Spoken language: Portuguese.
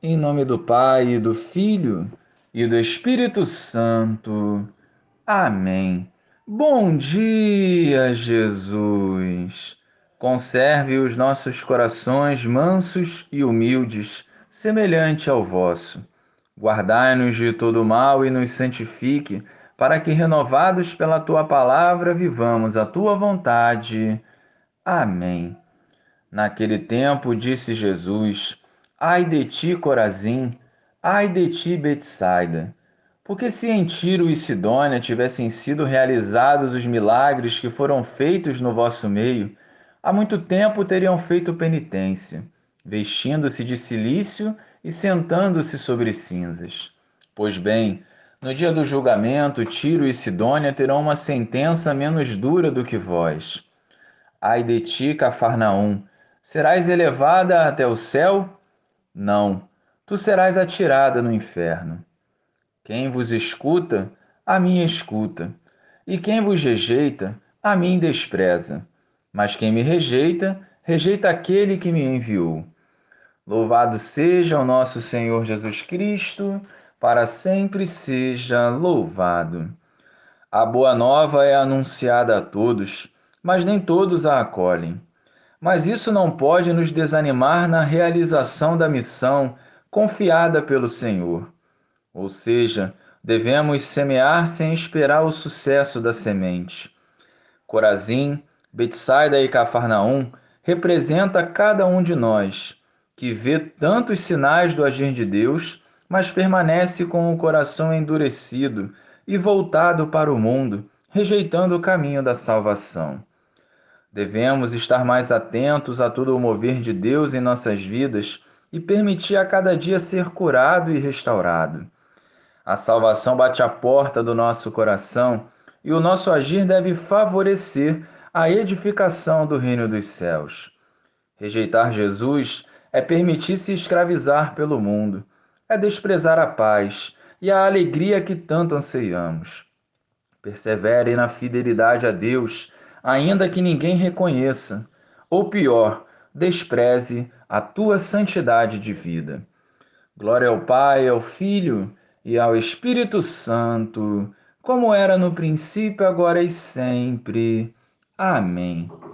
Em nome do Pai, e do Filho e do Espírito Santo. Amém. Bom dia, Jesus. Conserve os nossos corações mansos e humildes, semelhante ao vosso. Guardai-nos de todo mal e nos santifique, para que, renovados pela tua palavra, vivamos a tua vontade. Amém. Naquele tempo, disse Jesus: Ai de ti, Corazim, ai de ti, Betsaida. Porque se em Tiro e Sidônia tivessem sido realizados os milagres que foram feitos no vosso meio, há muito tempo teriam feito penitência, vestindo-se de silício e sentando-se sobre cinzas. Pois bem, no dia do julgamento, Tiro e Sidônia terão uma sentença menos dura do que vós. Ai de ti, Cafarnaum, serás elevada até o céu? Não, tu serás atirada no inferno. Quem vos escuta, a mim escuta, e quem vos rejeita, a mim despreza. Mas quem me rejeita, rejeita aquele que me enviou. Louvado seja o nosso Senhor Jesus Cristo, para sempre seja louvado. A boa nova é anunciada a todos, mas nem todos a acolhem. Mas isso não pode nos desanimar na realização da missão confiada pelo Senhor. Ou seja, devemos semear sem esperar o sucesso da semente. Corazim, Betsaida e Cafarnaum representa cada um de nós, que vê tantos sinais do agir de Deus, mas permanece com o coração endurecido e voltado para o mundo, rejeitando o caminho da salvação. Devemos estar mais atentos a todo o mover de Deus em nossas vidas e permitir a cada dia ser curado e restaurado. A salvação bate à porta do nosso coração e o nosso agir deve favorecer a edificação do reino dos céus. Rejeitar Jesus é permitir-se escravizar pelo mundo, é desprezar a paz e a alegria que tanto anseiamos. Persevere na fidelidade a Deus ainda que ninguém reconheça, ou pior, despreze a tua santidade de vida. Glória ao Pai, ao Filho e ao Espírito Santo, como era no princípio, agora e sempre. Amém.